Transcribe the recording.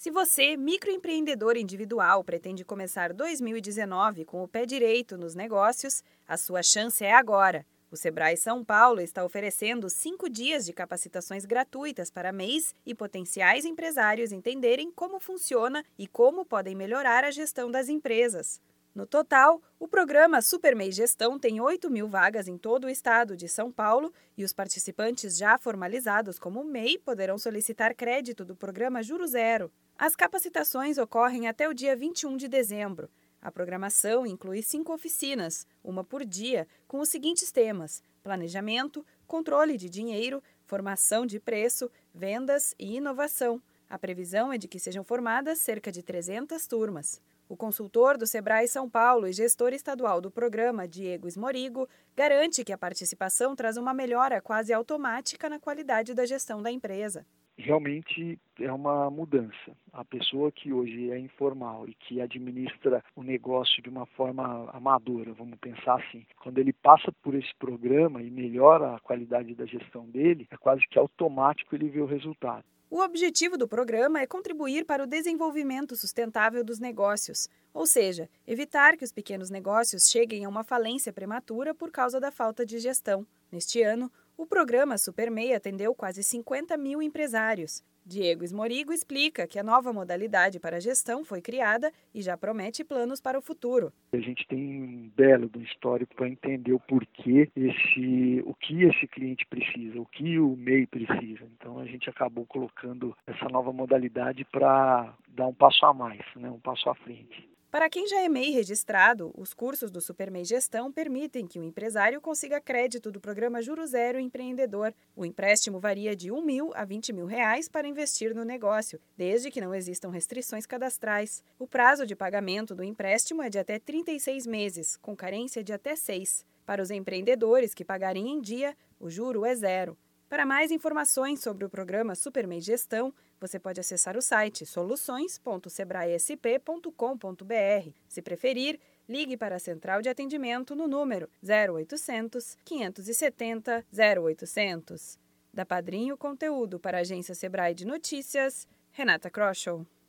Se você, microempreendedor individual, pretende começar 2019 com o pé direito nos negócios, a sua chance é agora. O Sebrae São Paulo está oferecendo cinco dias de capacitações gratuitas para MEIs e potenciais empresários entenderem como funciona e como podem melhorar a gestão das empresas. No total, o programa Super MEI Gestão tem 8 mil vagas em todo o estado de São Paulo e os participantes já formalizados como MEI poderão solicitar crédito do programa Juro Zero. As capacitações ocorrem até o dia 21 de dezembro. A programação inclui cinco oficinas, uma por dia, com os seguintes temas: planejamento, controle de dinheiro, formação de preço, vendas e inovação. A previsão é de que sejam formadas cerca de 300 turmas. O consultor do Sebrae São Paulo e gestor estadual do programa, Diego Esmorigo, garante que a participação traz uma melhora quase automática na qualidade da gestão da empresa realmente é uma mudança. A pessoa que hoje é informal e que administra o negócio de uma forma amadora, vamos pensar assim, quando ele passa por esse programa e melhora a qualidade da gestão dele, é quase que automático ele vê o resultado. O objetivo do programa é contribuir para o desenvolvimento sustentável dos negócios, ou seja, evitar que os pequenos negócios cheguem a uma falência prematura por causa da falta de gestão. Neste ano, o programa SuperMEI atendeu quase 50 mil empresários. Diego Esmorigo explica que a nova modalidade para a gestão foi criada e já promete planos para o futuro. A gente tem um belo do histórico para entender o porquê esse, o que esse cliente precisa, o que o MEI precisa. Então a gente acabou colocando essa nova modalidade para dar um passo a mais, né, um passo à frente. Para quem já é MEI registrado, os cursos do SuperMEI Gestão permitem que o empresário consiga crédito do programa Juro Zero Empreendedor. O empréstimo varia de 1 mil a 20 mil reais para investir no negócio, desde que não existam restrições cadastrais. O prazo de pagamento do empréstimo é de até 36 meses, com carência de até 6. Para os empreendedores que pagarem em dia, o juro é zero. Para mais informações sobre o programa Supermei Gestão, você pode acessar o site soluções.sebraesp.com.br. Se preferir, ligue para a central de atendimento no número 0800 570 0800. Da Padrinho Conteúdo para a agência Sebrae de Notícias, Renata Kroschel.